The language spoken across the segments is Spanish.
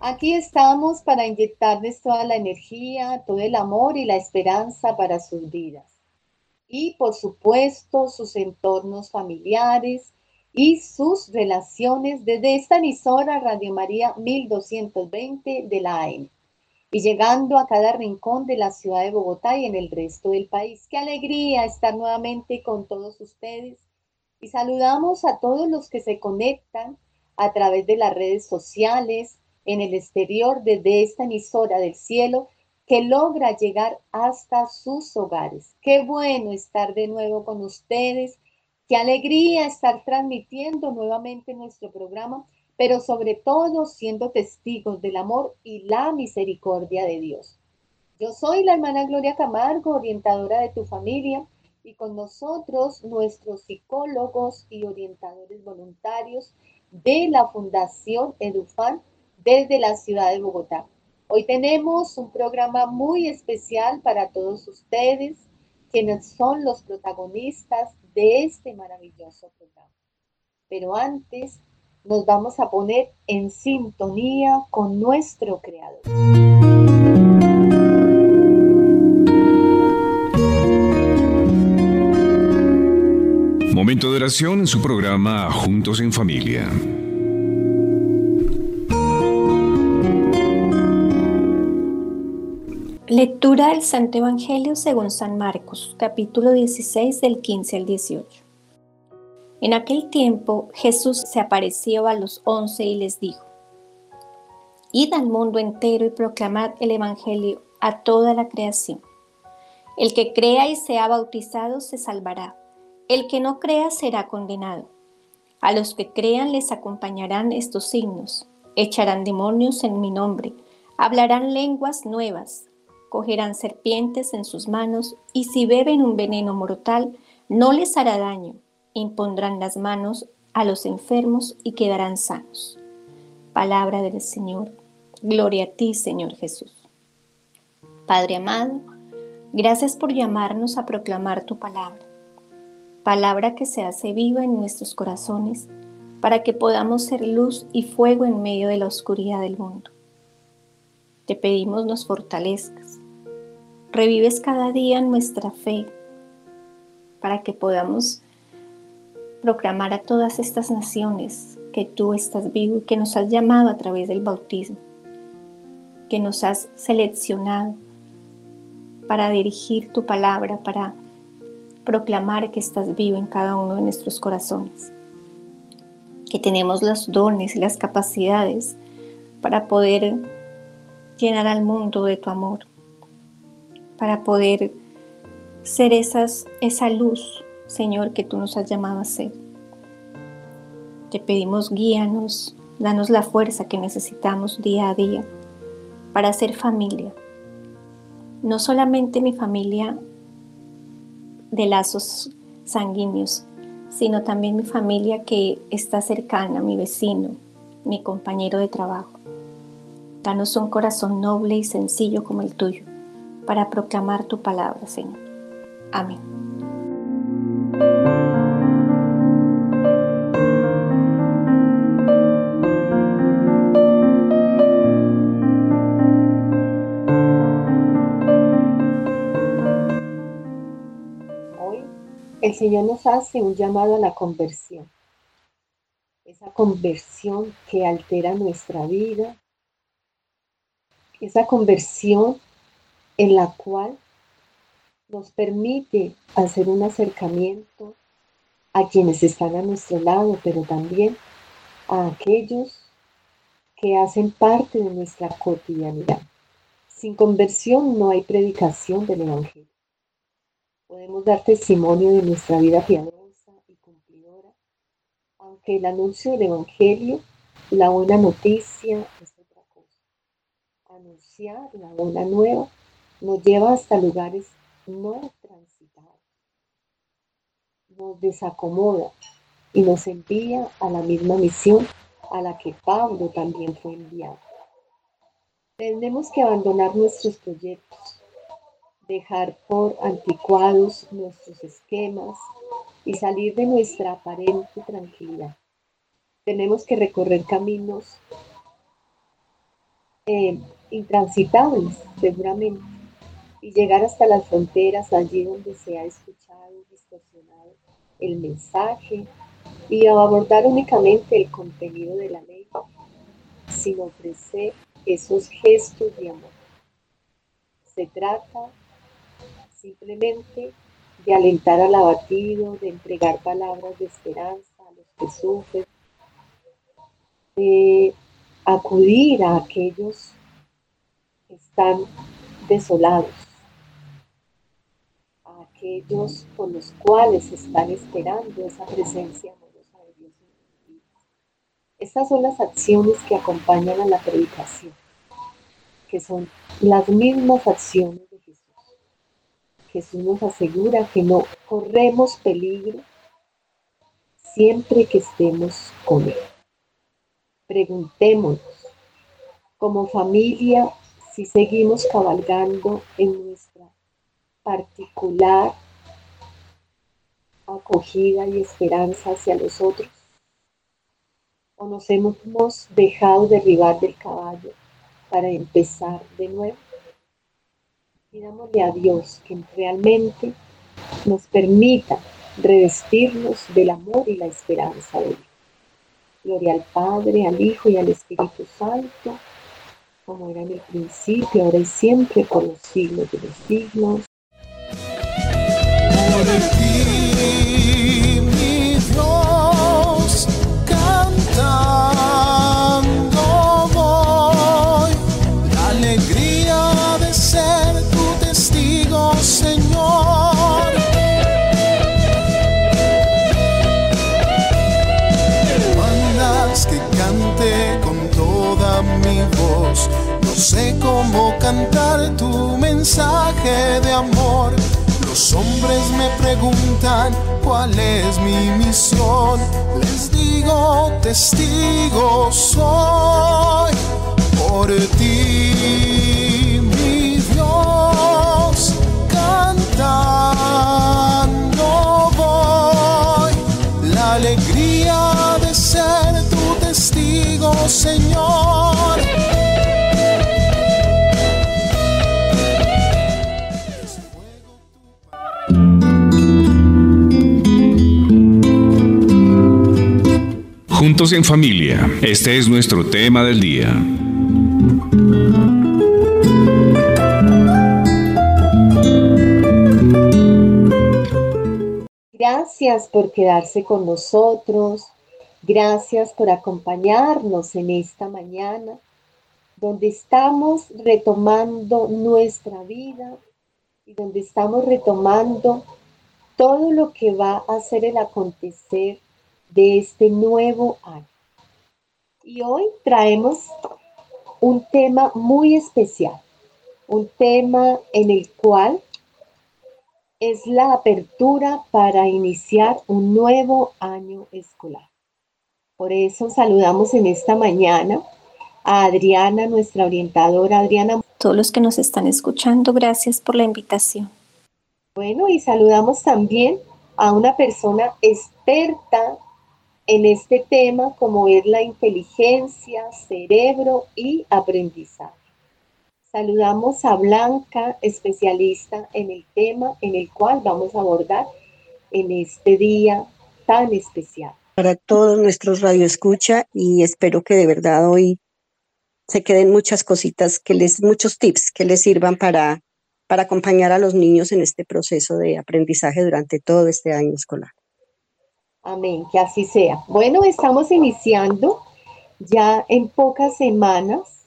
Aquí estamos para inyectarles toda la energía, todo el amor y la esperanza para sus vidas. Y por supuesto sus entornos familiares y sus relaciones desde esta emisora Radio María 1220 de la AM. Y llegando a cada rincón de la ciudad de Bogotá y en el resto del país. Qué alegría estar nuevamente con todos ustedes. Y saludamos a todos los que se conectan a través de las redes sociales, en el exterior desde esta emisora del cielo que logra llegar hasta sus hogares. Qué bueno estar de nuevo con ustedes, qué alegría estar transmitiendo nuevamente nuestro programa, pero sobre todo siendo testigos del amor y la misericordia de Dios. Yo soy la hermana Gloria Camargo, orientadora de tu familia, y con nosotros nuestros psicólogos y orientadores voluntarios de la Fundación Edufan desde la ciudad de Bogotá. Hoy tenemos un programa muy especial para todos ustedes, quienes son los protagonistas de este maravilloso programa. Pero antes nos vamos a poner en sintonía con nuestro Creador. Momento de oración en su programa Juntos en Familia. Lectura del Santo Evangelio según San Marcos, capítulo 16 del 15 al 18. En aquel tiempo Jesús se apareció a los once y les dijo, Id al mundo entero y proclamad el Evangelio a toda la creación. El que crea y sea bautizado se salvará, el que no crea será condenado. A los que crean les acompañarán estos signos, echarán demonios en mi nombre, hablarán lenguas nuevas cogerán serpientes en sus manos, y si beben un veneno mortal, no les hará daño. Impondrán las manos a los enfermos y quedarán sanos. Palabra del Señor. Gloria a ti, Señor Jesús. Padre amado, gracias por llamarnos a proclamar tu palabra. Palabra que se hace viva en nuestros corazones para que podamos ser luz y fuego en medio de la oscuridad del mundo. Te pedimos nos fortalezcas. Revives cada día nuestra fe para que podamos proclamar a todas estas naciones que tú estás vivo y que nos has llamado a través del bautismo, que nos has seleccionado para dirigir tu palabra, para proclamar que estás vivo en cada uno de nuestros corazones, que tenemos los dones y las capacidades para poder llenar al mundo de tu amor, para poder ser esas, esa luz, Señor, que tú nos has llamado a ser. Te pedimos guíanos, danos la fuerza que necesitamos día a día para ser familia. No solamente mi familia de lazos sanguíneos, sino también mi familia que está cercana, mi vecino, mi compañero de trabajo. Danos un corazón noble y sencillo como el tuyo, para proclamar tu palabra, Señor. Amén. Hoy el Señor nos hace un llamado a la conversión. Esa conversión que altera nuestra vida, esa conversión en la cual nos permite hacer un acercamiento a quienes están a nuestro lado, pero también a aquellos que hacen parte de nuestra cotidianidad. Sin conversión no hay predicación del Evangelio. Podemos dar testimonio de nuestra vida piadosa y cumplidora, aunque el anuncio del Evangelio, la buena noticia, anunciar la buena nueva nos lleva hasta lugares no transitados, nos desacomoda y nos envía a la misma misión a la que Pablo también fue enviado. Tenemos que abandonar nuestros proyectos, dejar por anticuados nuestros esquemas y salir de nuestra aparente tranquilidad. Tenemos que recorrer caminos eh, intransitables, seguramente, y llegar hasta las fronteras, allí donde se ha escuchado y distorsionado el mensaje, y abordar únicamente el contenido de la ley, sin ofrecer esos gestos de amor. Se trata simplemente de alentar al abatido, de entregar palabras de esperanza a los que sufren, de acudir a aquellos que están desolados, aquellos con los cuales están esperando esa presencia amorosa de Dios. Estas son las acciones que acompañan a la predicación, que son las mismas acciones de Jesús. Jesús nos asegura que no corremos peligro siempre que estemos con Él. Preguntémonos, como familia, si seguimos cabalgando en nuestra particular acogida y esperanza hacia los otros, o nos hemos dejado derribar del caballo para empezar de nuevo. Pidámosle a Dios que realmente nos permita revestirnos del amor y la esperanza de Dios. Gloria al Padre, al Hijo y al Espíritu Santo, como era en el principio, ahora y siempre, por los siglos de los siglos. Sé cómo cantar tu mensaje de amor. Los hombres me preguntan cuál es mi misión. Les digo, testigo soy por ti, mi Dios, cantando voy la alegría de ser tu testigo, Señor. Juntos en familia, este es nuestro tema del día. Gracias por quedarse con nosotros, gracias por acompañarnos en esta mañana, donde estamos retomando nuestra vida y donde estamos retomando todo lo que va a ser el acontecer de este nuevo año. Y hoy traemos un tema muy especial, un tema en el cual es la apertura para iniciar un nuevo año escolar. Por eso saludamos en esta mañana a Adriana, nuestra orientadora. Adriana. Todos los que nos están escuchando, gracias por la invitación. Bueno, y saludamos también a una persona experta en este tema como es la inteligencia, cerebro y aprendizaje. Saludamos a Blanca, especialista en el tema en el cual vamos a abordar en este día tan especial. Para todos nuestros radioescucha y espero que de verdad hoy se queden muchas cositas, que les, muchos tips que les sirvan para, para acompañar a los niños en este proceso de aprendizaje durante todo este año escolar. Amén, que así sea. Bueno, estamos iniciando ya en pocas semanas.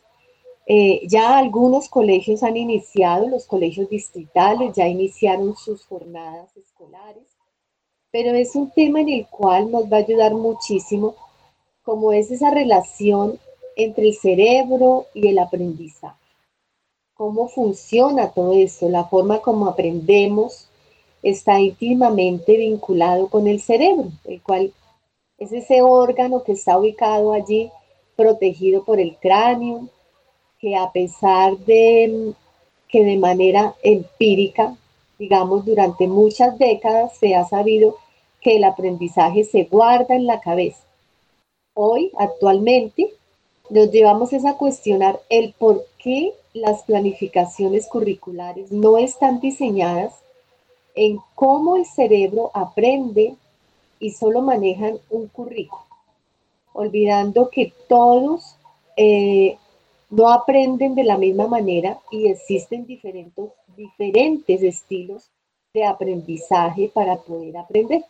Eh, ya algunos colegios han iniciado, los colegios distritales ya iniciaron sus jornadas escolares, pero es un tema en el cual nos va a ayudar muchísimo, como es esa relación entre el cerebro y el aprendizaje. cómo funciona todo esto, la forma como aprendemos está íntimamente vinculado con el cerebro, el cual es ese órgano que está ubicado allí, protegido por el cráneo, que a pesar de que de manera empírica, digamos, durante muchas décadas se ha sabido que el aprendizaje se guarda en la cabeza. Hoy, actualmente, nos llevamos a cuestionar el por qué las planificaciones curriculares no están diseñadas en cómo el cerebro aprende y solo manejan un currículo, olvidando que todos eh, no aprenden de la misma manera y existen diferentes, diferentes estilos de aprendizaje para poder aprender.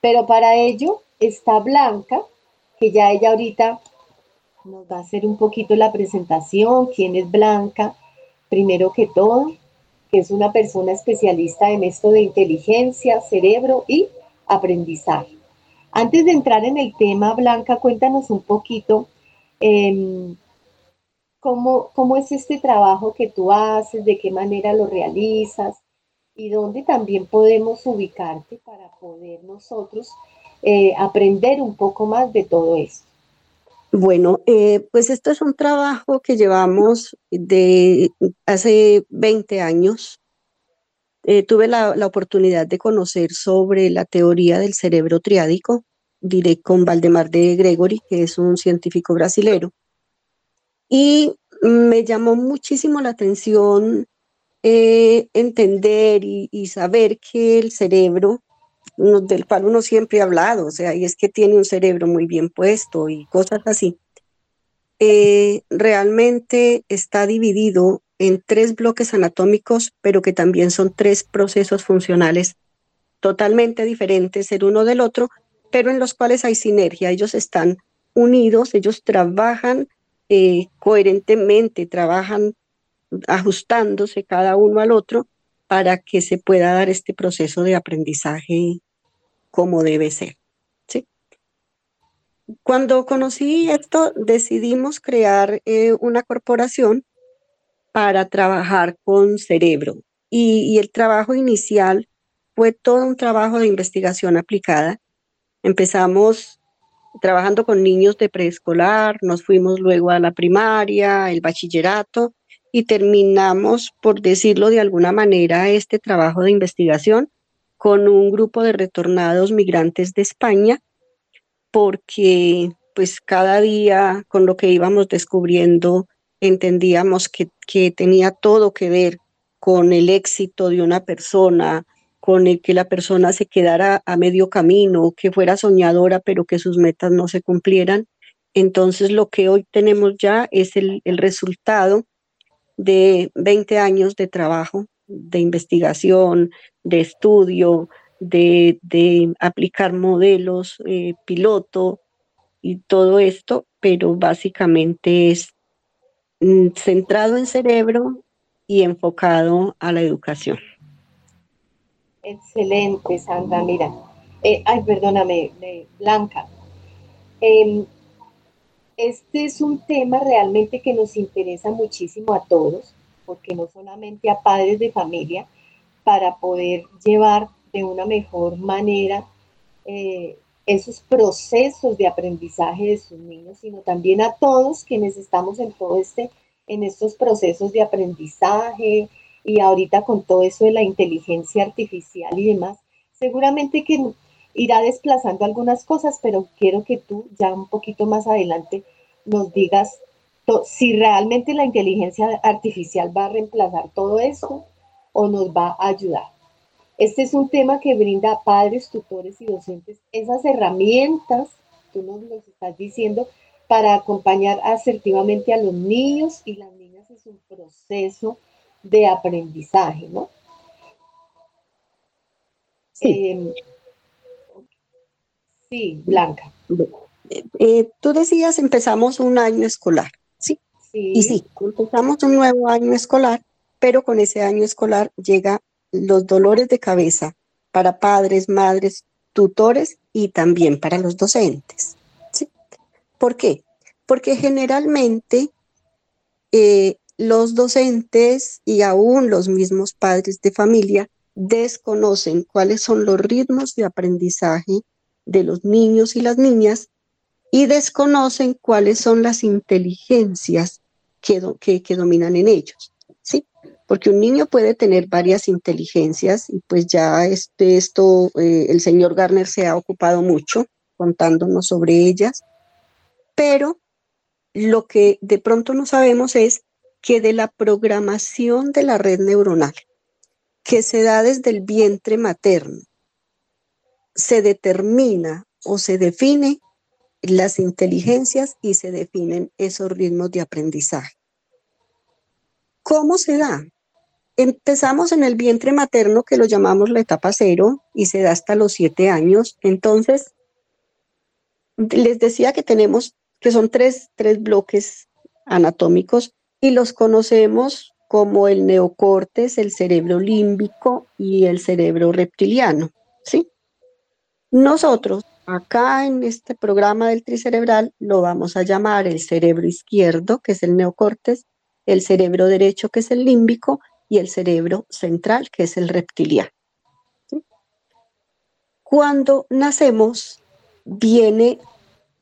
Pero para ello está Blanca, que ya ella ahorita nos va a hacer un poquito la presentación, quién es Blanca, primero que todo, que es una persona especialista en esto de inteligencia, cerebro y aprendizaje. Antes de entrar en el tema, Blanca, cuéntanos un poquito em, cómo, cómo es este trabajo que tú haces, de qué manera lo realizas y dónde también podemos ubicarte para poder nosotros eh, aprender un poco más de todo esto. Bueno, eh, pues esto es un trabajo que llevamos de hace 20 años. Eh, tuve la, oportunidad de conocer sobre la teoría del cerebro triádico, diré con Valdemar de Gregory, que es un científico brasilero. Y me llamó muchísimo la atención eh, entender y, saber que el cerebro del cual uno siempre ha hablado, o sea, y es que tiene un cerebro muy bien puesto y cosas así, eh, realmente está dividido en tres bloques anatómicos, pero que también son tres procesos funcionales totalmente diferentes el uno del otro, pero en los cuales hay sinergia. Ellos están unidos, ellos trabajan eh, coherentemente, trabajan ajustándose cada uno al otro para que se pueda dar este proceso de aprendizaje como debe ser. ¿sí? Cuando conocí esto, decidimos crear eh, una corporación para trabajar con cerebro. Y, y el trabajo inicial fue todo un trabajo de investigación aplicada. Empezamos trabajando con niños de preescolar, nos fuimos luego a la primaria, el bachillerato y terminamos, por decirlo de alguna manera, este trabajo de investigación con un grupo de retornados migrantes de España, porque pues cada día con lo que íbamos descubriendo entendíamos que, que tenía todo que ver con el éxito de una persona, con el que la persona se quedara a medio camino, que fuera soñadora, pero que sus metas no se cumplieran. Entonces lo que hoy tenemos ya es el, el resultado de 20 años de trabajo, de investigación, de estudio, de, aplicar modelos eh, piloto y todo esto, pero básicamente es mm, centrado en cerebro y enfocado a la educación. Excelente, Sandra. Mira, eh, ay, perdóname, Blanca. Em, este es un tema realmente que nos interesa muchísimo a todos, porque no solamente a padres de familia, para poder llevar de una mejor manera eh, esos procesos de aprendizaje de sus niños, sino también a todos quienes estamos en todo este, en estos procesos de aprendizaje y ahorita con todo eso de la inteligencia artificial y demás, seguramente que irá desplazando algunas cosas, pero quiero que tú ya un poquito más adelante nos digas si realmente la inteligencia artificial va a reemplazar todo esto o nos va a ayudar. Este es un tema que brinda a padres, tutores y docentes esas herramientas, tú nos lo estás diciendo, para acompañar asertivamente a los niños y las niñas en su proceso de aprendizaje, ¿no? Sí, em, sí Blanca. Eh, tú decías, empezamos un año escolar, Y sí, empezamos un nuevo año escolar, pero con ese año escolar llega los dolores de cabeza para padres, madres, tutores y también para los docentes. ¿sí? ¿Por qué? Porque generalmente eh, los docentes y aún los mismos padres de familia desconocen cuáles son los ritmos de aprendizaje de los niños y las niñas y desconocen cuáles son las inteligencias que, que, dominan en ellos, ¿sí? Porque un niño puede tener varias inteligencias y pues ya este, esto, eh, el señor Garner se ha ocupado mucho contándonos sobre ellas, pero lo que de pronto no sabemos es que de la programación de la red neuronal que se da desde el vientre materno, se determina o se define las inteligencias y se definen esos ritmos de aprendizaje. ¿Cómo se da? Empezamos en el vientre materno, que lo llamamos la etapa cero, y se da hasta los siete años. Entonces, les decía que tenemos, que son tres, tres bloques anatómicos y los conocemos como el neocortes, el cerebro límbico y el cerebro reptiliano, ¿sí? Nosotros acá en este programa del tricerebral lo vamos a llamar el cerebro izquierdo, que es el neocortes, el cerebro derecho, que es el límbico, y el cerebro central, que es el reptiliano. Cuando nacemos, viene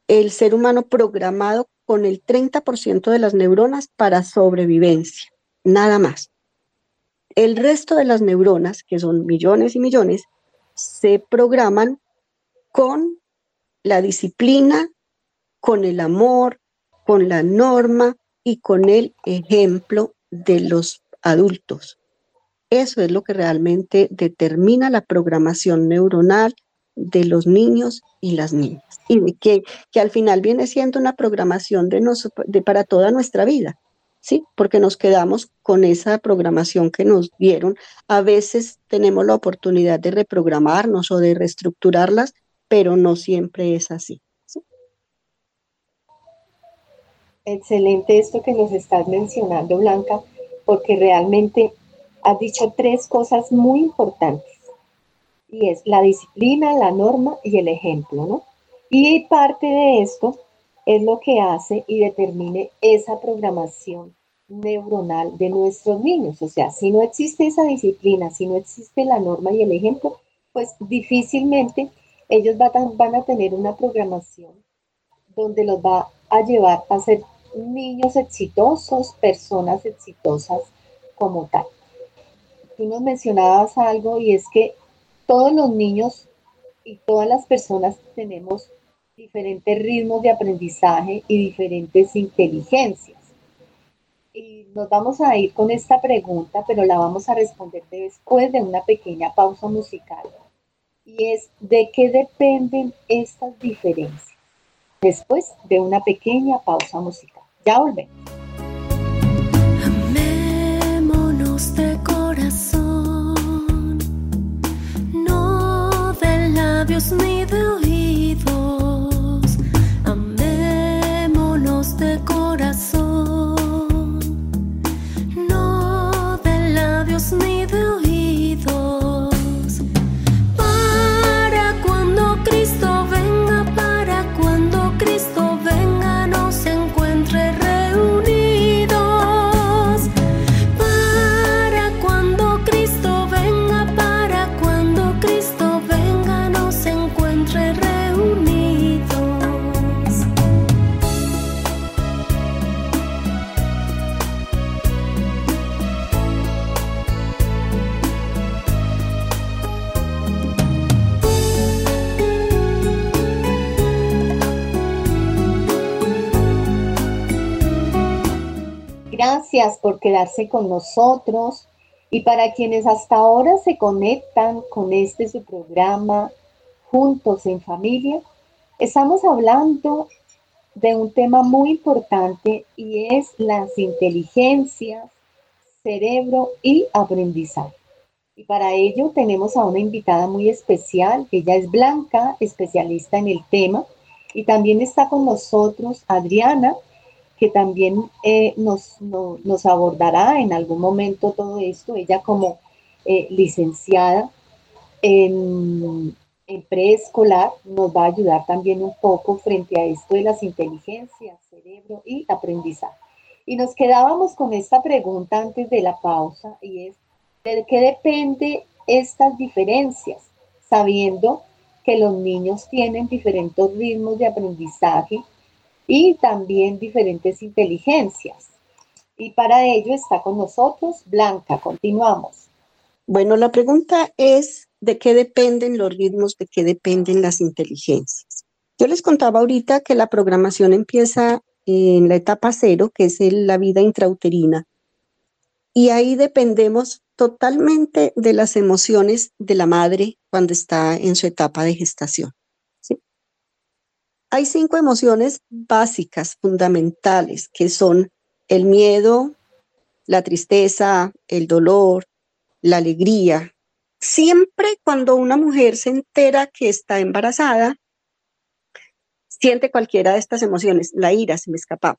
el ser humano programado con el 30% de las neuronas para sobrevivencia, nada más. El resto de las neuronas, que son millones y millones, se programan con la disciplina, con el amor, con la norma y con el ejemplo de los adultos. Eso es lo que realmente determina la programación neuronal de los niños y las niñas. Y que, que al final viene siendo una programación de, de para toda nuestra vida. ¿sí? Porque nos quedamos con esa programación que nos dieron. A veces tenemos la oportunidad de reprogramarnos o de reestructurarlas, pero no siempre es así. Excelente esto que nos estás mencionando, Blanca, porque realmente has dicho tres cosas muy importantes y es la disciplina, la norma y el ejemplo, ¿no? Y parte de esto es lo que hace y determine esa programación neuronal de nuestros niños. O sea, si no existe esa disciplina, si no existe la norma y el ejemplo, pues difícilmente ellos van a tener una programación donde los va a llevar a ser niños exitosos, personas exitosas como tal. Tú nos mencionabas algo y es que todos los niños y todas las personas tenemos diferentes ritmos de aprendizaje y diferentes inteligencias. Y nos vamos a ir con esta pregunta, pero la vamos a responder después de una pequeña pausa musical. Y es, ¿de qué dependen estas diferencias? Después de una pequeña pausa musical. Ya volvemos. labios ni de Gracias por quedarse con nosotros y para quienes hasta ahora se conectan con este su programa Juntos en Familia, estamos hablando de un tema muy importante y es las inteligencias, cerebro y aprendizaje. Y para ello tenemos a una invitada muy especial, ella es Blanca, especialista en el tema, y también está con nosotros Adriana, que también eh, nos, nos, abordará en algún momento todo esto, ella como eh, licenciada en, en, preescolar nos va a ayudar también un poco frente a esto de las inteligencias, cerebro y aprendizaje. Y nos quedábamos con esta pregunta antes de la pausa y es, ¿de qué depende estas diferencias? Sabiendo que los niños tienen diferentes ritmos de aprendizaje y también diferentes inteligencias. Y para ello está con nosotros Blanca. Continuamos. Bueno, la pregunta es, ¿de qué dependen los ritmos? ¿De qué dependen las inteligencias? Yo les contaba ahorita que la programación empieza en la etapa cero, que es la vida intrauterina, y ahí dependemos totalmente de las emociones de la madre cuando está en su etapa de gestación. Hay cinco emociones básicas, fundamentales, que son el miedo, la tristeza, el dolor, la alegría. Siempre cuando una mujer se entera que está embarazada, siente cualquiera de estas emociones. La ira se me escapaba.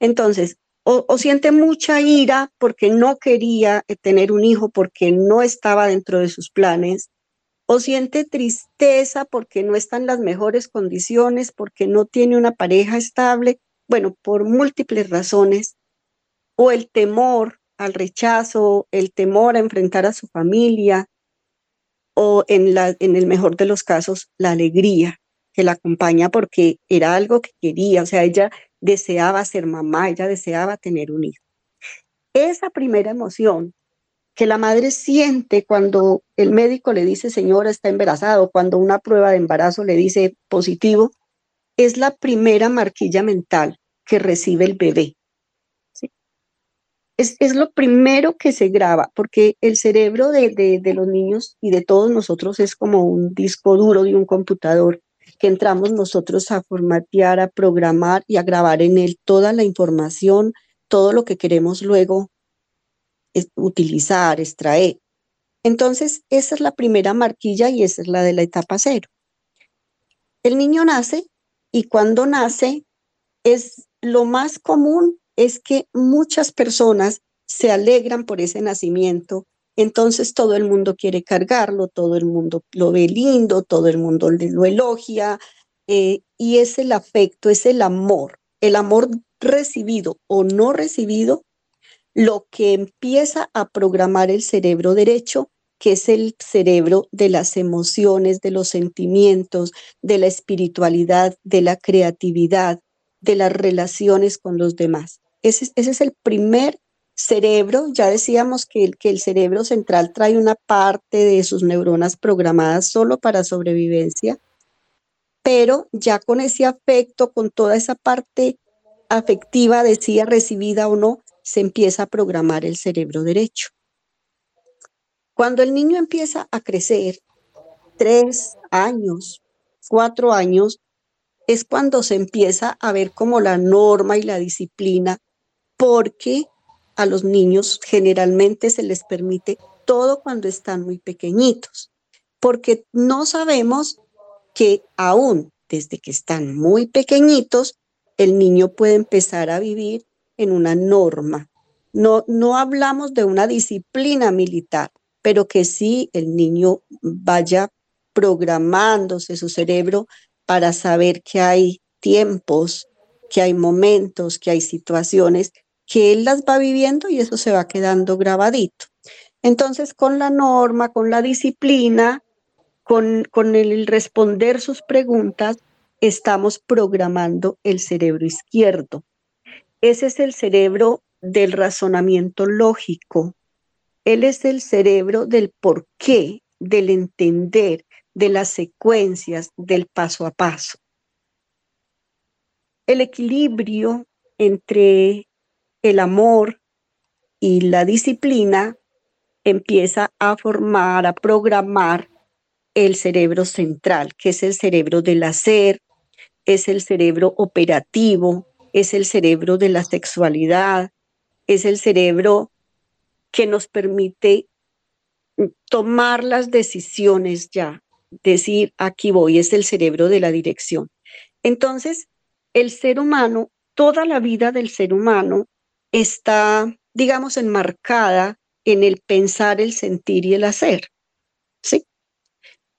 Entonces, o, siente mucha ira porque no quería tener un hijo, porque no estaba dentro de sus planes, o siente tristeza porque no está en las mejores condiciones, porque no tiene una pareja estable, bueno, por múltiples razones, o el temor al rechazo, el temor a enfrentar a su familia, o en, la, en el mejor de los casos, la alegría que la acompaña porque era algo que quería, o sea, ella deseaba ser mamá, ella deseaba tener un hijo. Esa primera emoción que la madre siente cuando el médico le dice, señora, está embarazado, cuando una prueba de embarazo le dice positivo, es la primera marquilla mental que recibe el bebé. Es, es, lo primero que se graba, porque el cerebro de, de, de los niños y de todos nosotros es como un disco duro de un computador que entramos nosotros a formatear, a programar y a grabar en él toda la información, todo lo que queremos luego utilizar, extraer. Entonces, esa es la primera marquilla y esa es la de la etapa cero. El niño nace y cuando nace es lo más común es que muchas personas se alegran por ese nacimiento, entonces todo el mundo quiere cargarlo, todo el mundo lo ve lindo, todo el mundo lo elogia, eh, y es el afecto, es el amor, el amor recibido o no recibido lo que empieza a programar el cerebro derecho, que es el cerebro de las emociones, de los sentimientos, de la espiritualidad, de la creatividad, de las relaciones con los demás. Ese, es el primer cerebro. Ya decíamos que el, que el cerebro central trae una parte de sus neuronas programadas solo para sobrevivencia, pero ya con ese afecto, con toda esa parte afectiva, decía recibida o no, se empieza a programar el cerebro derecho. Cuando el niño empieza a crecer, tres años, cuatro años, es cuando se empieza a ver como la norma y la disciplina, porque a los niños generalmente se les permite todo cuando están muy pequeñitos, porque no sabemos que aún desde que están muy pequeñitos, el niño puede empezar a vivir en una norma. No, no hablamos de una disciplina militar, pero que sí el niño vaya programándose su cerebro para saber que hay tiempos, que hay momentos, que hay situaciones, que él las va viviendo y eso se va quedando grabadito. Entonces, con la norma, con la disciplina, con, con el responder sus preguntas, estamos programando el cerebro izquierdo. Ese es el cerebro del razonamiento lógico. Él es el cerebro del por qué, del entender, de las secuencias, del paso a paso. El equilibrio entre el amor y la disciplina empieza a formar, a programar el cerebro central, que es el cerebro del hacer, es el cerebro operativo, es el cerebro de la sexualidad, es el cerebro que nos permite tomar las decisiones ya, decir, aquí voy, es el cerebro de la dirección. Entonces, el ser humano, toda la vida del ser humano está, digamos, enmarcada en el pensar, el sentir y el hacer. ¿Sí?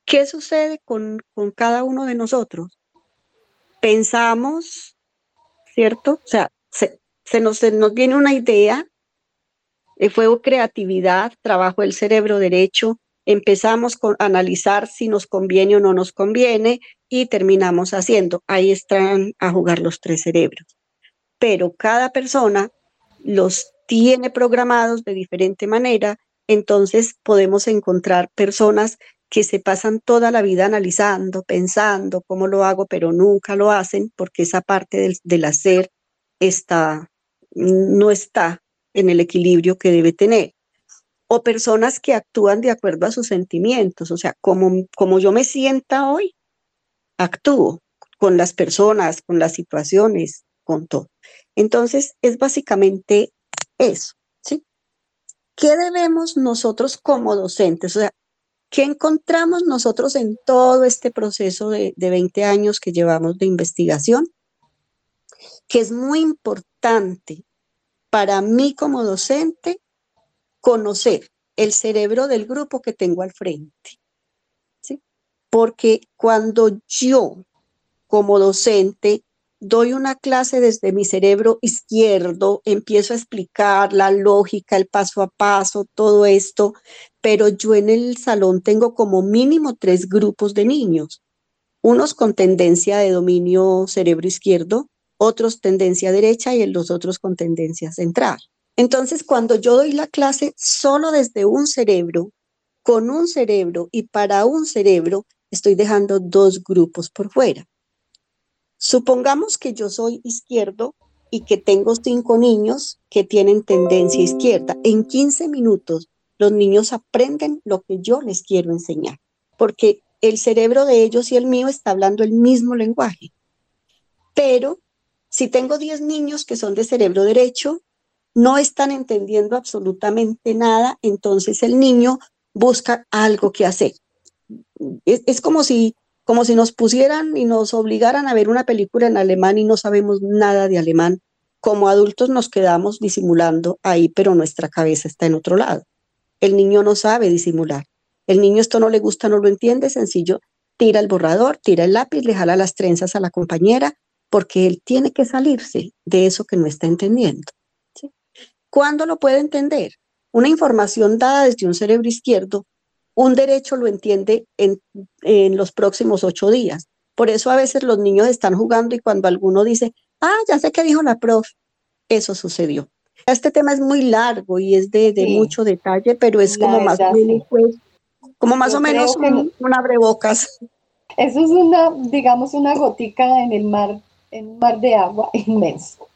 ¿Qué sucede con, con cada uno de nosotros? Pensamos, ¿cierto? O sea, se nos, se nos viene una idea, eh, fue creatividad, trabajo del cerebro derecho, empezamos con analizar si nos conviene o no nos conviene y terminamos haciendo. Ahí están a jugar los tres cerebros. Pero cada persona los tiene programados de diferente manera, entonces podemos encontrar personas que se pasan toda la vida analizando, pensando cómo lo hago, pero nunca lo hacen porque esa parte del, del hacer está, no está en el equilibrio que debe tener. O personas que actúan de acuerdo a sus sentimientos, o sea, como, como yo me sienta hoy, actúo con las personas, con las situaciones, con todo. Entonces, es básicamente eso, ¿sí? ¿Qué debemos nosotros como docentes? O sea, ¿qué encontramos nosotros en todo este proceso de, de 20 años que llevamos de investigación? Que es muy importante para mí como docente conocer el cerebro del grupo que tengo al frente. ¿sí? Porque cuando yo como docente doy una clase desde mi cerebro izquierdo, empiezo a explicar la lógica, el paso a paso, todo esto, pero yo en el salón tengo como mínimo tres grupos de niños, unos con tendencia de dominio cerebro izquierdo, otros tendencia derecha y los otros con tendencia central. Entonces, cuando yo doy la clase solo desde un cerebro, con un cerebro y para un cerebro, estoy dejando dos grupos por fuera. Supongamos que yo soy izquierdo y que tengo cinco niños que tienen tendencia izquierda. En 15 minutos los niños aprenden lo que yo les quiero enseñar, porque el cerebro de ellos y el mío está hablando el mismo lenguaje. Pero si tengo 10 niños que son de cerebro derecho, no están entendiendo absolutamente nada, entonces el niño busca algo que hacer. Es, es como si como si nos pusieran y nos obligaran a ver una película en alemán y no sabemos nada de alemán. Como adultos nos quedamos disimulando ahí, pero nuestra cabeza está en otro lado. El niño no sabe disimular. El niño esto no le gusta, no lo entiende, sencillo. Tira el borrador, tira el lápiz, le jala las trenzas a la compañera, porque él tiene que salirse de eso que no está entendiendo. ¿sí? ¿Cuándo lo puede entender? Una información dada desde un cerebro izquierdo un derecho lo entiende en, en, los próximos ocho días. Por eso a veces los niños están jugando y cuando alguno dice, ah, ya sé qué dijo la prof, eso sucedió. Este tema es muy largo y es de, de sí. mucho detalle, pero es como más, o menos, sí. pues, como más o menos un, un abrebocas. Eso es una, digamos, una gotica en el mar, en un mar de agua inmenso.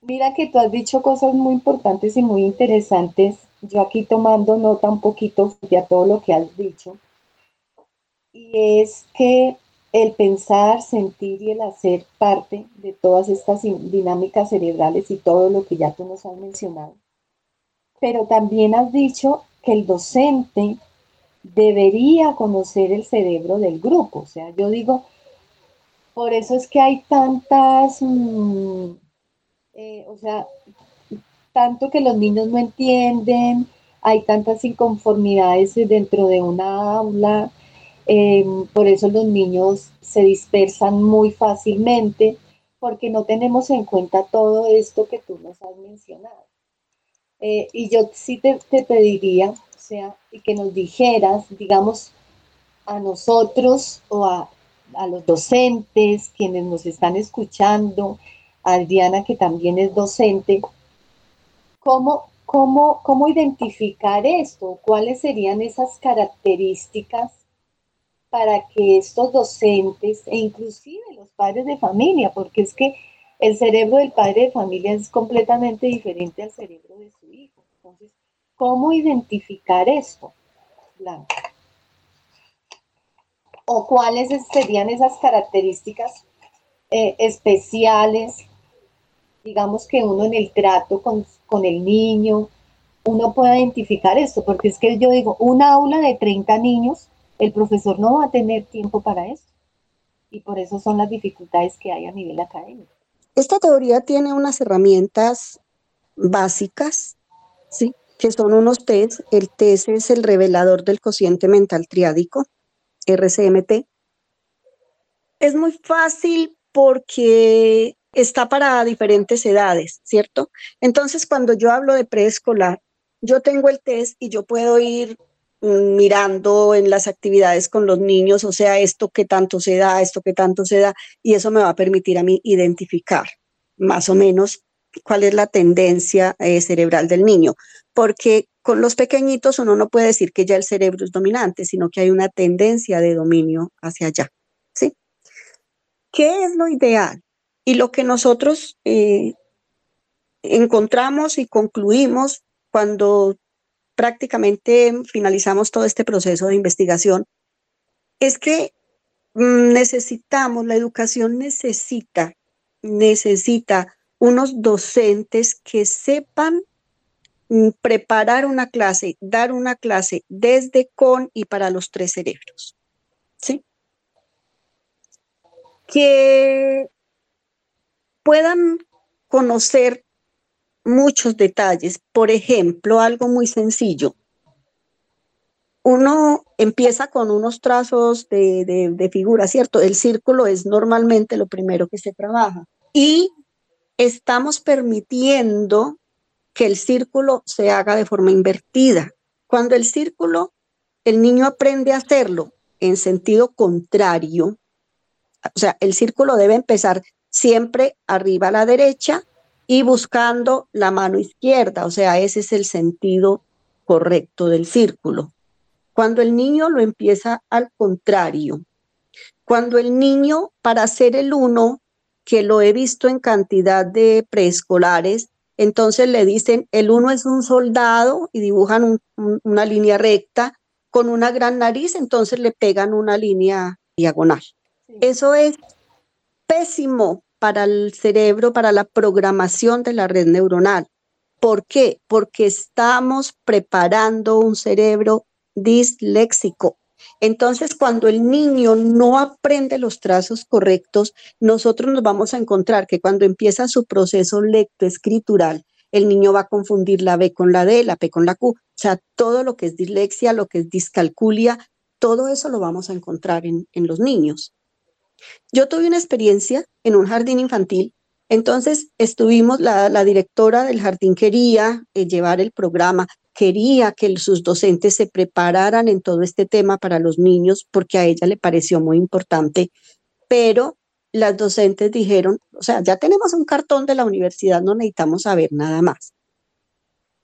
Mira que tú has dicho cosas muy importantes y muy interesantes yo aquí tomando nota un poquito de todo lo que has dicho, y es que el pensar, sentir y el hacer parte de todas estas dinámicas cerebrales y todo lo que ya tú nos has mencionado. Pero también has dicho que el docente debería conocer el cerebro del grupo. O sea, yo digo, por eso es que hay tantas, mmm, eh, o sea, tanto que los niños no entienden, hay tantas inconformidades dentro de una aula, eh, por eso los niños se dispersan muy fácilmente, porque no tenemos en cuenta todo esto que tú nos has mencionado. Eh, y yo sí te, pediría, o sea, que nos dijeras, digamos, a nosotros o a, a los docentes, quienes nos están escuchando, a Diana que también es docente, ¿Cómo, cómo, cómo identificar esto? ¿Cuáles serían esas características para que estos docentes e inclusive los padres de familia, porque es que el cerebro del padre de familia es completamente diferente al cerebro de su hijo. Entonces, ¿cómo identificar esto? ¿O cuáles serían esas características eh, especiales digamos que uno en el trato con, con el niño, uno puede identificar esto, porque es que yo digo, una aula de 30 niños, el profesor no va a tener tiempo para eso. Y por eso son las dificultades que hay a nivel académico. Esta teoría tiene unas herramientas básicas, ¿sí? que son unos test. El test es el revelador del cociente mental triádico, RCMT. Es muy fácil porque está para diferentes edades, ¿cierto? Entonces, cuando yo hablo de preescolar, yo tengo el test y yo puedo ir mm, mirando en las actividades con los niños, o sea, esto que tanto se da, esto que tanto se da, y eso me va a permitir a mí identificar más o menos cuál es la tendencia eh, cerebral del niño, porque con los pequeñitos uno no puede decir que ya el cerebro es dominante, sino que hay una tendencia de dominio hacia allá, ¿sí? ¿Qué es lo ideal? Y lo que nosotros eh, encontramos y concluimos cuando prácticamente finalizamos todo este proceso de investigación es que mm, necesitamos, la educación necesita, necesita unos docentes que sepan mm, preparar una clase, dar una clase desde con y para los tres cerebros. ¿Sí? Que puedan conocer muchos detalles. Por ejemplo, algo muy sencillo. Uno empieza con unos trazos de, de, de figura, ¿cierto? El círculo es normalmente lo primero que se trabaja. Y estamos permitiendo que el círculo se haga de forma invertida. Cuando el círculo, el niño aprende a hacerlo en sentido contrario, o sea, el círculo debe empezar siempre arriba a la derecha y buscando la mano izquierda, o sea, ese es el sentido correcto del círculo. Cuando el niño lo empieza al contrario, cuando el niño para hacer el uno que lo he visto en cantidad de preescolares, entonces le dicen, el uno es un soldado y dibujan un, un, una línea recta con una gran nariz, entonces le pegan una línea diagonal. Sí. Eso es pésimo para el cerebro, para la programación de la red neuronal. ¿Por qué? Porque estamos preparando un cerebro disléxico. Entonces, cuando el niño no aprende los trazos correctos, nosotros nos vamos a encontrar que cuando empieza su proceso lectoescritural, el niño va a confundir la B con la D, la P con la Q. O sea, todo lo que es dislexia, lo que es discalculia, todo eso lo vamos a encontrar en, en los niños. Yo tuve una experiencia en un jardín infantil, entonces estuvimos, la, directora del jardín quería eh, llevar el programa, quería que sus docentes se prepararan en todo este tema para los niños porque a ella le pareció muy importante, pero las docentes dijeron, o sea, ya tenemos un cartón de la universidad, no necesitamos saber nada más.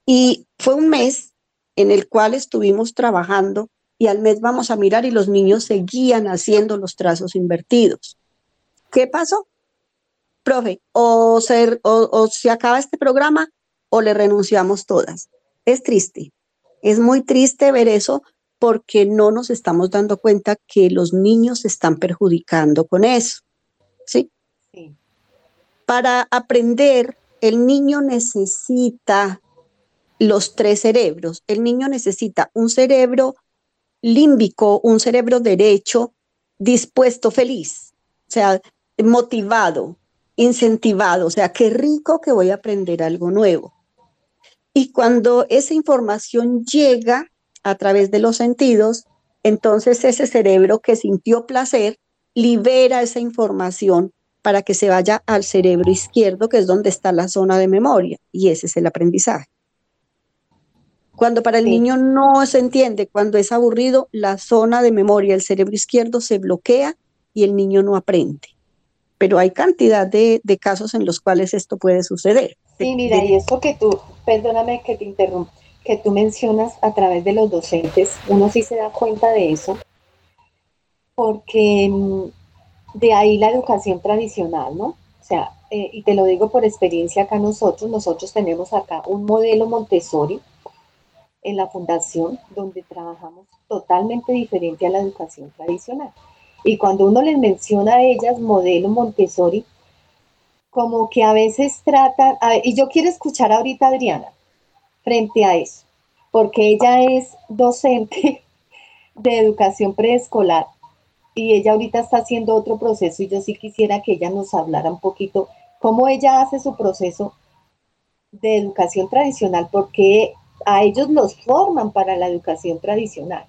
Y fue un mes en el cual estuvimos trabajando y al mes vamos a mirar y los niños seguían haciendo los trazos invertidos. ¿Qué pasó? Profe, o se, o, o se acaba este programa o le renunciamos todas es triste. Es muy triste ver eso porque no nos estamos dando cuenta que los niños se están perjudicando con eso. ¿Sí? sí. Para aprender, el niño necesita los tres cerebros. El niño necesita un cerebro límbico, un cerebro derecho, dispuesto, feliz, o sea, motivado, incentivado, o sea, qué rico que voy a aprender algo nuevo. Y cuando esa información llega a través de los sentidos, entonces ese cerebro que sintió placer libera esa información para que se vaya al cerebro izquierdo, que es donde está la zona de memoria, y ese es el aprendizaje. Cuando para el sí. niño no se entiende, cuando es aburrido, la zona de memoria, el cerebro izquierdo se bloquea y el niño no aprende. Pero hay cantidad de, de casos en los cuales esto puede suceder. Sí, mira, y esto que tú, perdóname que te interrumpa, que tú mencionas a través de los docentes, uno sí se da cuenta de eso, porque mm, de ahí la educación tradicional, ¿no? O sea, eh, y te lo digo por experiencia acá nosotros, nosotros tenemos acá un modelo Montessori en la fundación donde trabajamos totalmente diferente a la educación tradicional. Y cuando uno les menciona a ellas modelo Montessori, como que a veces tratan, y yo quiero escuchar ahorita a Adriana frente a eso, porque ella es docente de educación preescolar y ella ahorita está haciendo otro proceso y yo sí quisiera que ella nos hablara un poquito cómo ella hace su proceso de educación tradicional, porque a ellos los forman para la educación tradicional,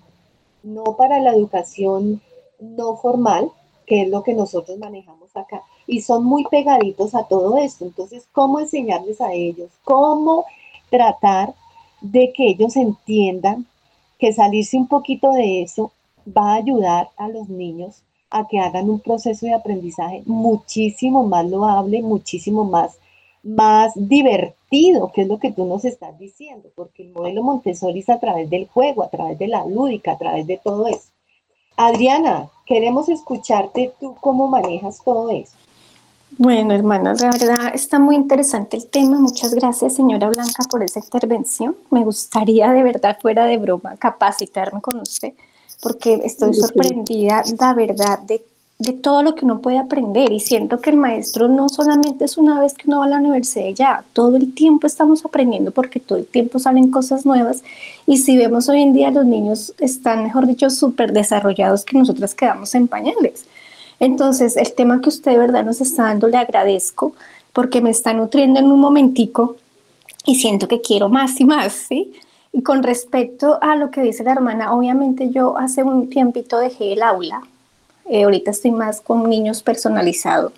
no para la educación no formal, que es lo que nosotros manejamos acá y son muy pegaditos a todo esto. Entonces, ¿cómo enseñarles a ellos? ¿Cómo tratar de que ellos entiendan que salirse un poquito de eso va a ayudar a los niños a que hagan un proceso de aprendizaje muchísimo más loable, muchísimo más, más divertido, que es lo que tú nos estás diciendo, porque el modelo Montessori es a través del juego, a través de la lúdica, a través de todo eso. Adriana, queremos escucharte tú cómo manejas todo eso. Bueno, hermanas, la verdad está muy interesante el tema. Muchas gracias, señora Blanca, por esa intervención. Me gustaría de verdad, fuera de broma, capacitarme con usted, porque estoy sorprendida, la verdad, de, de todo lo que uno puede aprender. Y siento que el maestro no solamente es una vez que uno va a la universidad ya, todo el tiempo estamos aprendiendo porque todo el tiempo salen cosas nuevas. Y si vemos hoy en día, los niños están, mejor dicho, súper desarrollados que nosotras quedamos en pañales. Entonces, el tema que usted de verdad nos está dando, le agradezco porque me está nutriendo en un momentico y siento que quiero más y más, ¿sí? Y con respecto a lo que dice la hermana, obviamente yo hace un tiempito dejé el aula, eh, ahorita estoy más con niños personalizados,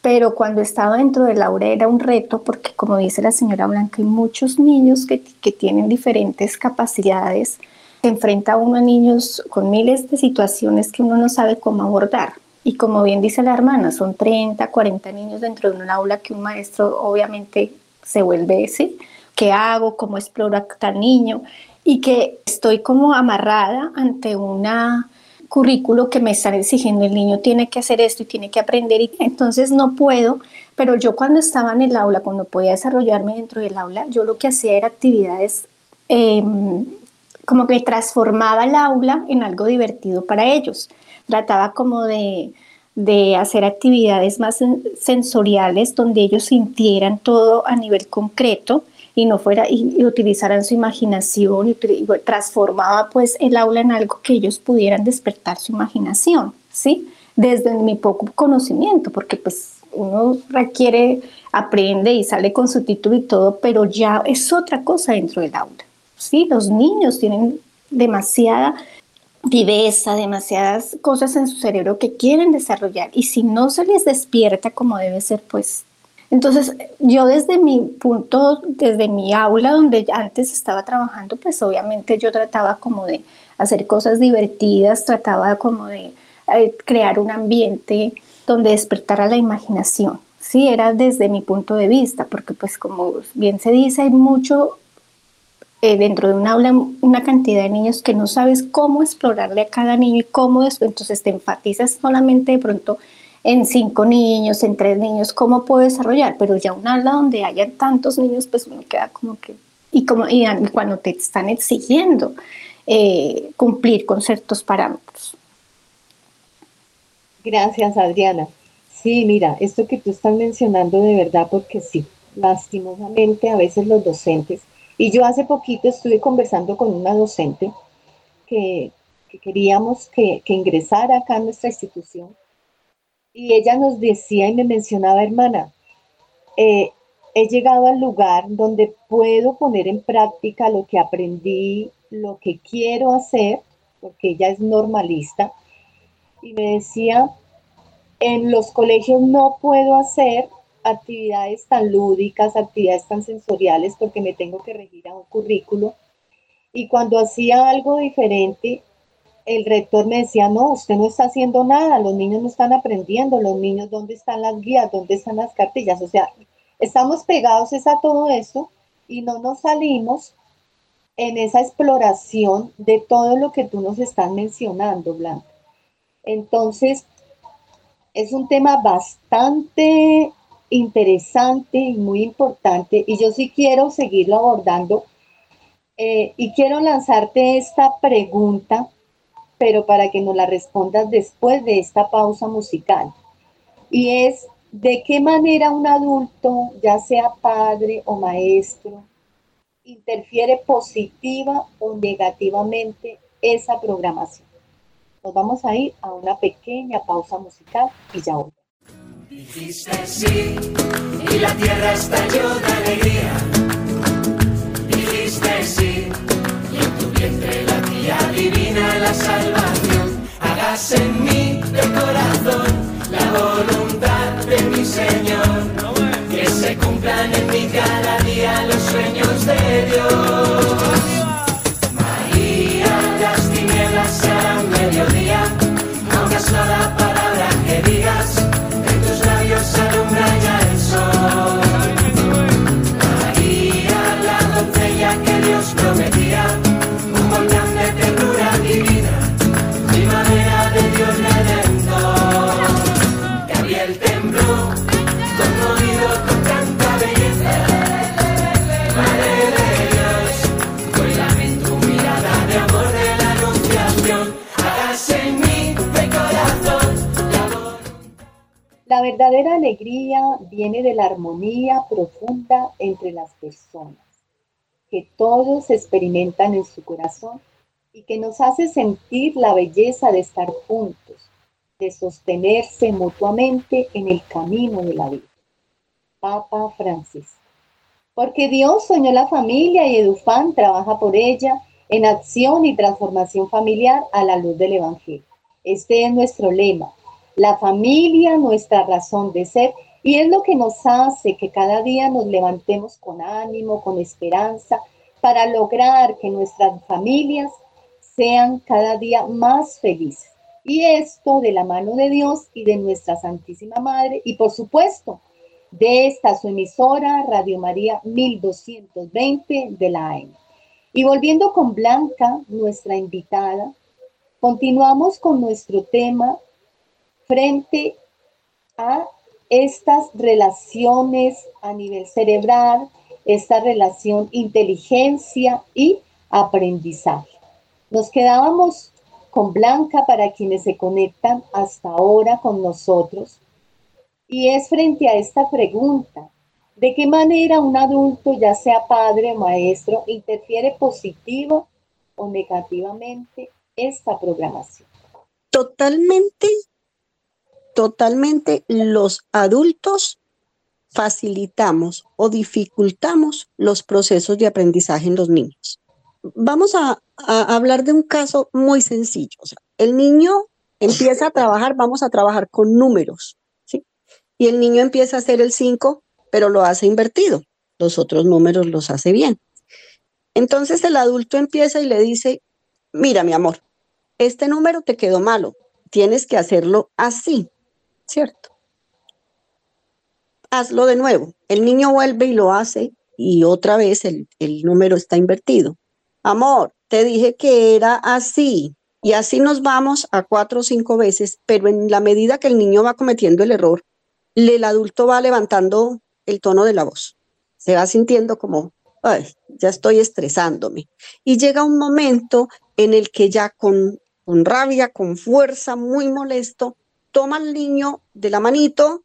pero cuando estaba dentro del aula era un reto porque como dice la señora Blanca, hay muchos niños que, que tienen diferentes capacidades, se enfrenta uno a niños con miles de situaciones que uno no sabe cómo abordar. Y como bien dice la hermana, son 30, 40 niños dentro de un aula que un maestro obviamente se vuelve ese. ¿Qué hago? ¿Cómo exploro a tal niño? Y que estoy como amarrada ante una currículo que me están exigiendo, el niño tiene que hacer esto y tiene que aprender y entonces no puedo, pero yo cuando estaba en el aula, cuando podía desarrollarme dentro del aula, yo lo que hacía era actividades eh, como que transformaba el aula en algo divertido para ellos. Trataba como de, de hacer actividades más sensoriales donde ellos sintieran todo a nivel concreto y no fuera y, utilizaran su imaginación y, transformaba pues el aula en algo que ellos pudieran despertar su imaginación, ¿sí? Desde mi poco conocimiento, porque pues uno requiere, aprende y sale con su título y todo, pero ya es otra cosa dentro del aula, ¿sí? Los niños tienen demasiada viveza, demasiadas cosas en su cerebro que quieren desarrollar y si no se les despierta como debe ser, pues... Entonces, yo desde mi punto, desde mi aula donde antes estaba trabajando, pues obviamente yo trataba como de hacer cosas divertidas, trataba como de eh, crear un ambiente donde despertara la imaginación. Sí, era desde mi punto de vista, porque pues como bien se dice, hay mucho eh, dentro de un aula una cantidad de niños que no sabes cómo explorarle a cada niño y cómo eso, entonces te enfatizas solamente de pronto en cinco niños, en tres niños, cómo puedo desarrollar, pero ya un aula donde haya tantos niños, pues uno queda como que, y, como, y cuando te están exigiendo eh, cumplir con ciertos parámetros. Gracias, Adriana. Sí, mira, esto que tú estás mencionando de verdad, porque sí, lastimosamente a veces los docentes y yo hace poquito estuve conversando con una docente que, queríamos que, ingresara acá a nuestra institución y ella nos decía y me mencionaba, hermana, eh, he llegado al lugar donde puedo poner en práctica lo que aprendí, lo que quiero hacer, porque ella es normalista, y me decía, en los colegios no puedo hacer actividades tan lúdicas, actividades tan sensoriales, porque me tengo que regir a un currículo. Y cuando hacía algo diferente, el rector me decía, no, usted no está haciendo nada, los niños no están aprendiendo, los niños, ¿dónde están las guías? ¿Dónde están las cartillas? O sea, estamos pegados a todo eso y no nos salimos en esa exploración de todo lo que tú nos estás mencionando, Blanca. Entonces, es un tema bastante interesante y muy importante y yo sí quiero seguirlo abordando eh, y quiero lanzarte esta pregunta, pero para que nos la respondas después de esta pausa musical. Y es, ¿de qué manera un adulto, ya sea padre o maestro, interfiere positiva o negativamente esa programación? Nos vamos a ir a una pequeña pausa musical y ya volvemos. Dijiste sí y la tierra estalló de alegría. Dijiste sí y en tu vientre la María divina la salvación, hagas en mí de corazón la voluntad de mi Señor, que se cumplan en mí cada día los sueños de Dios. María, las tinieblas serán mediodía, no hagas nada para verdadera alegría viene de la armonía profunda entre las personas, que todos experimentan en su corazón y que nos hace sentir la belleza de estar juntos, de sostenerse mutuamente en el camino de la vida. Papa Francisco. Porque Dios soñó la familia y Edufán trabaja por ella en acción y transformación familiar a la luz del Evangelio. Este es nuestro lema. La familia, nuestra razón de ser, y es lo que nos hace que cada día nos levantemos con ánimo, con esperanza, para lograr que nuestras familias sean cada día más felices. Y esto de la mano de Dios y de nuestra Santísima Madre, y por supuesto, de esta su emisora Radio María 1220 de la AM. Y volviendo con Blanca, nuestra invitada, continuamos con nuestro tema frente a estas relaciones a nivel cerebral, esta relación inteligencia y aprendizaje. Nos quedábamos con Blanca para quienes se conectan hasta ahora con nosotros y es frente a esta pregunta, ¿de qué manera un adulto, ya sea padre o maestro, interfiere positivo o negativamente esta programación? Totalmente, totalmente los adultos facilitamos o dificultamos los procesos de aprendizaje en los niños. Vamos a, hablar de un caso muy sencillo. El niño empieza a trabajar, vamos a trabajar con números, ¿sí? Y el niño empieza a hacer el 5, pero lo hace invertido. Los otros números los hace bien. Entonces el adulto empieza y le dice, mira mi amor, este número te quedó malo, tienes que hacerlo así, ¿cierto? Hazlo de nuevo. El niño vuelve y lo hace y otra vez el, el número está invertido. Amor, te dije que era así. Y así nos vamos a cuatro o cinco veces, pero en la medida que el niño va cometiendo el error, el adulto va levantando el tono de la voz. Se va sintiendo como, ay, ya estoy estresándome. Y llega un momento en el que ya con, con rabia, con fuerza, muy molesto, toma al niño de la manito,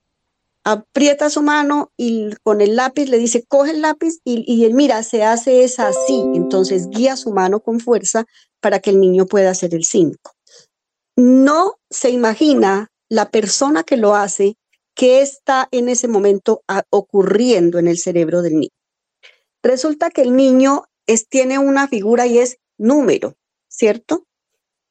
aprieta su mano y con el lápiz le dice, coge el lápiz y, y él mira, se hace es así. Entonces guía su mano con fuerza para que el niño pueda hacer el 5. No se imagina la persona que lo hace qué está en ese momento ocurriendo en el cerebro del niño. Resulta que el niño tiene una figura y es número, ¿cierto?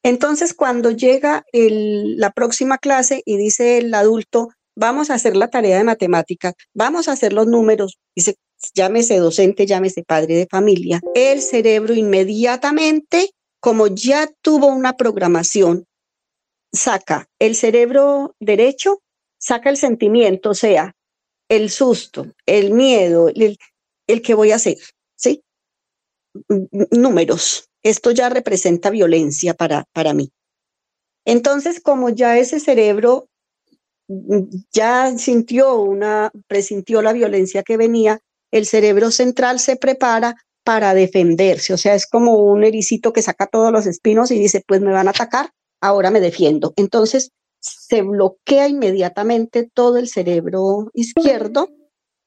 Entonces, cuando llega la próxima clase y dice el adulto, vamos a hacer la tarea de matemáticas, vamos a hacer los números, dice, llámese docente, llámese padre de familia, el cerebro inmediatamente, como ya tuvo una programación, saca el cerebro derecho, saca el sentimiento, o sea, el susto, el miedo, el, que voy a hacer, ¿sí? Números. Esto ya representa violencia para, para mí. Entonces, como ya ese cerebro mm, ya sintió una, presintió la violencia que venía, el cerebro central se prepara para defenderse. O sea, es como un ericito que saca todos los espinos y dice, pues me van a atacar, ahora me defiendo. Entonces, se bloquea inmediatamente todo el cerebro izquierdo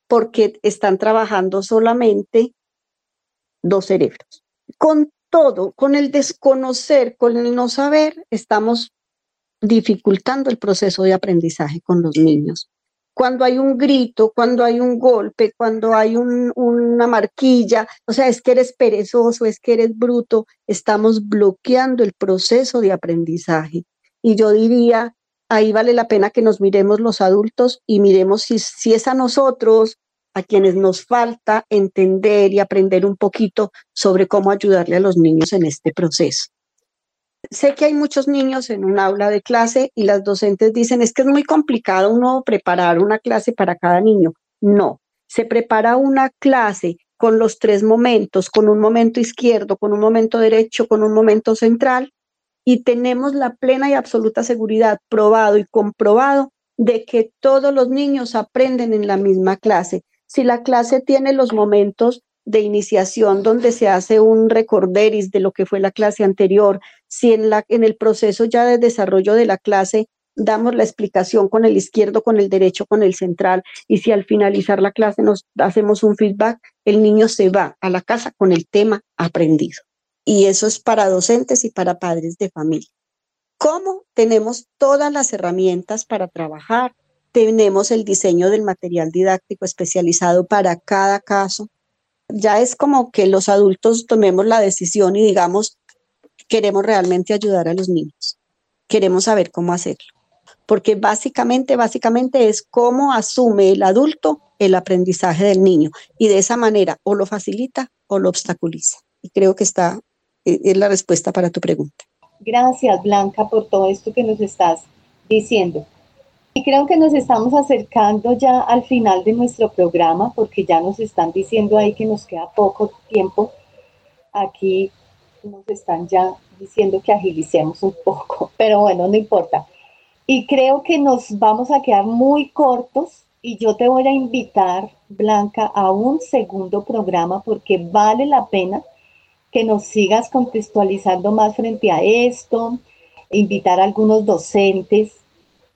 porque están trabajando solamente dos cerebros. Con todo, con el desconocer, con el no saber, estamos dificultando el proceso de aprendizaje con los niños. Cuando hay un grito, cuando hay un golpe, cuando hay un- una marquilla, o sea, es que eres perezoso, es que eres bruto, estamos bloqueando el proceso de aprendizaje. Y yo diría, ahí vale la pena que nos miremos los adultos y miremos si, si es a nosotros a quienes nos falta entender y aprender un poquito sobre cómo ayudarle a los niños en este proceso. Sé que hay muchos niños en un aula de clase y las docentes dicen, es que es muy complicado uno preparar una clase para cada niño. No, se prepara una clase con los tres momentos, con un momento izquierdo, con un momento derecho, con un momento central, y tenemos la plena y absoluta seguridad, probado y comprobado, de que todos los niños aprenden en la misma clase. Si la clase tiene los momentos de iniciación donde se hace un recorderis de lo que fue la clase anterior, si en, la, en el proceso ya de desarrollo de la clase damos la explicación con el izquierdo, con el derecho, con el central, y si al finalizar la clase nos hacemos un feedback, el niño se va a la casa con el tema aprendido. Y eso es para docentes y para padres de familia. ¿Cómo tenemos todas las herramientas para trabajar? Tenemos el diseño del material didáctico especializado para cada caso. Ya es como que los adultos tomemos la decisión y digamos, queremos realmente ayudar a los niños. Queremos saber cómo hacerlo porque básicamente, básicamente es cómo asume el adulto el aprendizaje del niño y de esa manera o lo facilita o lo obstaculiza. Y creo que está, eh, es la respuesta para tu pregunta. Gracias, Blanca, por todo esto que nos estás diciendo. Y creo que nos estamos acercando ya al final de nuestro programa porque ya nos están diciendo ahí que nos queda poco tiempo. Aquí nos están ya diciendo que agilicemos un poco, pero bueno, no importa. Y creo que nos vamos a quedar muy cortos y yo te voy a invitar, Blanca, a un segundo programa porque vale la pena que nos sigas contextualizando más frente a esto, invitar a algunos docentes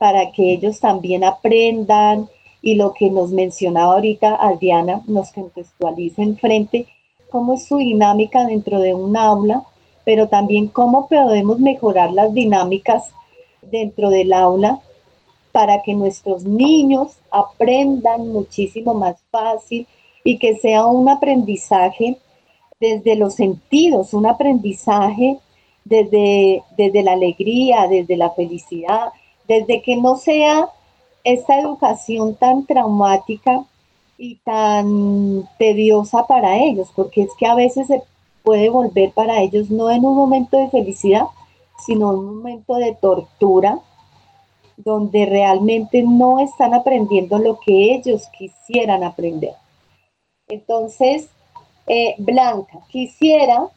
para que ellos también aprendan y lo que nos mencionaba ahorita Adriana nos contextualicen frente cómo es su dinámica dentro de un aula, pero también cómo podemos mejorar las dinámicas dentro del aula para que nuestros niños aprendan muchísimo más fácil y que sea un aprendizaje desde los sentidos, un aprendizaje desde, desde la alegría, desde la felicidad, desde que no sea esta educación tan traumática y tan tediosa para ellos, porque es que a veces se puede volver para ellos no en un momento de felicidad, sino un momento de tortura donde realmente no están aprendiendo lo que ellos quisieran aprender. Entonces, eh, Blanca, quisiera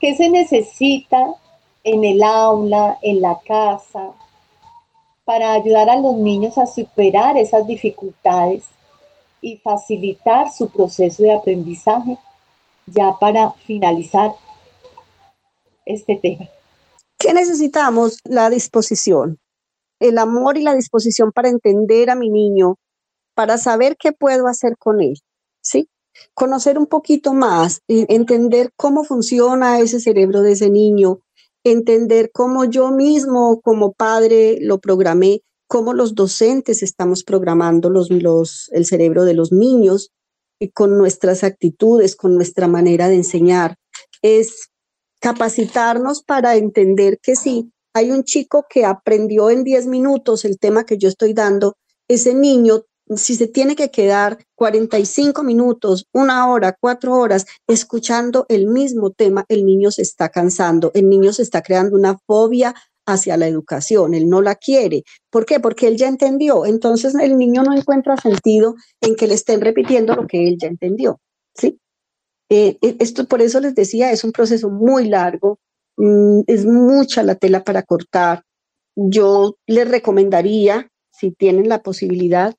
que se necesita en el aula, en la casa, para ayudar a los niños a superar esas dificultades y facilitar su proceso de aprendizaje, ya para finalizar este tema. ¿Qué necesitamos? La disposición, el amor y la disposición para entender a mi niño, para saber qué puedo hacer con él, ¿sí? Conocer un poquito más, entender cómo funciona ese cerebro de ese niño, entender cómo yo mismo como padre lo programé, cómo los docentes estamos programando los, los, el cerebro de los niños y con nuestras actitudes, con nuestra manera de enseñar. Es capacitarnos para entender que si hay un chico que aprendió en 10 minutos el tema que yo estoy dando, ese niño, si se tiene que quedar 45 minutos, una hora, cuatro horas escuchando el mismo tema, el niño se está cansando, el niño se está creando una fobia hacia la educación, él no la quiere. ¿Por qué? Porque él ya entendió. Entonces el niño no encuentra sentido en que le estén repitiendo lo que él ya entendió. ¿sí? Eh, eh, esto por eso les decía, es un proceso muy largo, mm, es mucha la tela para cortar. Yo les recomendaría, si tienen la posibilidad,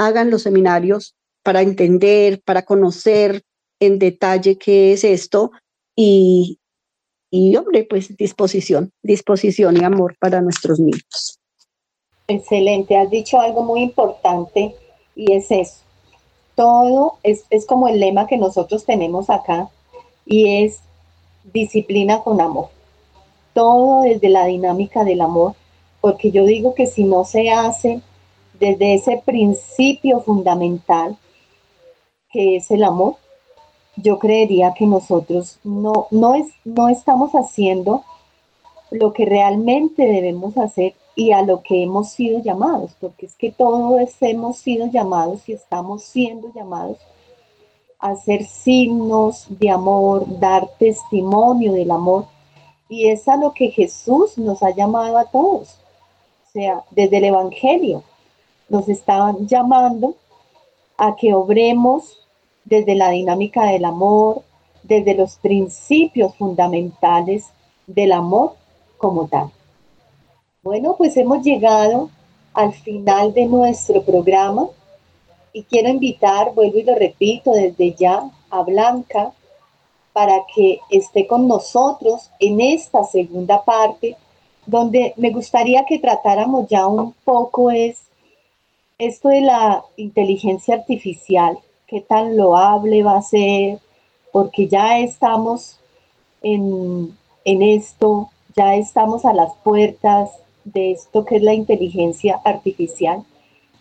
hagan los seminarios para entender, para conocer en detalle qué es esto y, y hombre, pues disposición, disposición y amor para nuestros niños. Excelente, has dicho algo muy importante y es eso todo es, como el lema que nosotros tenemos acá y es disciplina con amor. Todo desde la dinámica del amor, porque yo digo que si no se hace desde ese principio fundamental que es el amor, yo creería que nosotros no, no, es, no estamos haciendo lo que realmente debemos hacer y a lo que hemos sido llamados, porque es que todos hemos sido llamados y estamos siendo llamados a ser signos de amor, dar testimonio del amor. Y es a lo que Jesús nos ha llamado a todos. O sea, desde el Evangelio nos estaban llamando a que obremos desde la dinámica del amor, desde los principios fundamentales del amor como tal. Bueno, pues hemos llegado al final de nuestro programa y quiero invitar, vuelvo y lo repito desde ya, a Blanca para que esté con nosotros en esta segunda parte, donde me gustaría que tratáramos ya un poco es esto de la inteligencia artificial, qué tan loable va a ser, porque ya estamos en, en esto, ya estamos a las puertas de esto que es la inteligencia artificial.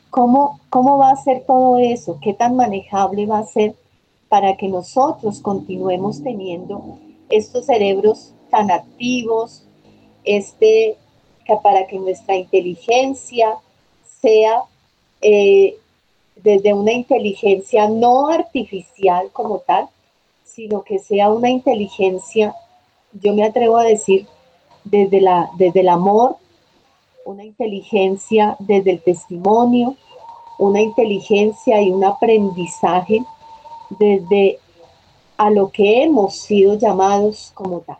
¿Cómo, ¿Cómo va a ser todo eso? ¿Qué tan manejable va a ser para que nosotros continuemos teniendo estos cerebros tan activos, este, para que nuestra inteligencia sea eh, desde una inteligencia no artificial como tal, sino que sea una inteligencia, yo me atrevo a decir, desde, la, desde el amor, una inteligencia desde el testimonio, una inteligencia y un aprendizaje desde a lo que hemos sido llamados como tal.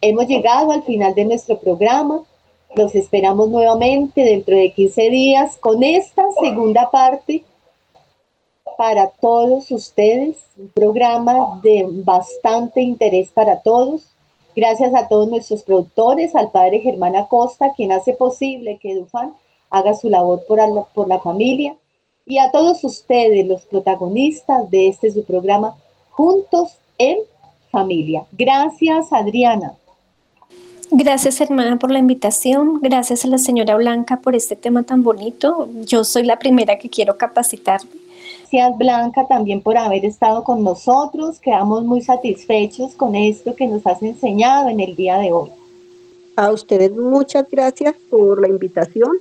Hemos llegado al final de nuestro programa. Los esperamos nuevamente dentro de 15 días con esta segunda parte para todos ustedes, un programa de bastante interés para todos. Gracias a todos nuestros productores, al padre Germán Acosta, quien hace posible que Dufan haga su labor por, por la familia, y a todos ustedes, los protagonistas de este su programa, Juntos en Familia. Gracias, Adriana. Gracias, hermana, por la invitación. Gracias a la señora Blanca por este tema tan bonito. Yo soy la primera que quiero capacitarme. Gracias, Blanca, también por haber estado con nosotros. Quedamos muy satisfechos con esto que nos has enseñado en el día de hoy. A ustedes muchas gracias por la invitación.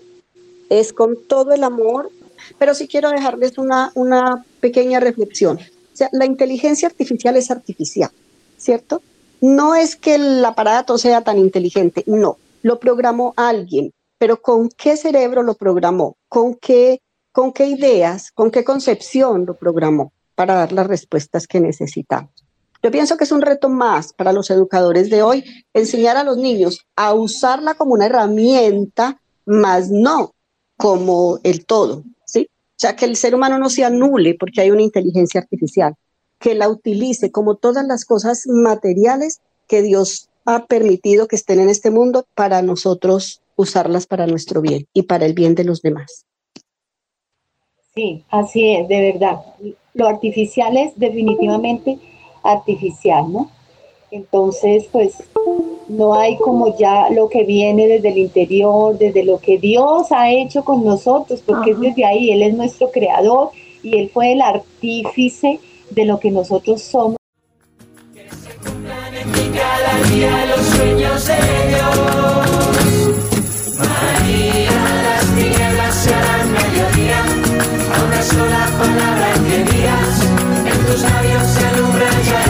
Es con todo el amor, pero sí quiero dejarles una, una pequeña reflexión. O sea, la inteligencia artificial es artificial, ¿cierto? No es que el aparato sea tan inteligente, no, lo programó alguien, pero ¿con qué cerebro lo programó? ¿Con qué, con qué ideas, con qué concepción lo programó para dar las respuestas que necesitamos? Yo pienso que es un reto más para los educadores de hoy enseñar a los niños a usarla como una herramienta, más no como el todo, ¿sí? O sea, que el ser humano no se anule porque hay una inteligencia artificial, que la utilice como todas las cosas materiales que Dios ha permitido que estén en este mundo para nosotros usarlas para nuestro bien y para el bien de los demás. Sí, así es, de verdad. Lo artificial es definitivamente artificial, ¿no? Entonces, pues no hay como ya lo que viene desde el interior, desde lo que Dios ha hecho con nosotros, porque es desde ahí, Él es nuestro creador y Él fue el artífice de lo que nosotros somos. María, las mediodía, una sola palabra que en tus labios se alumbra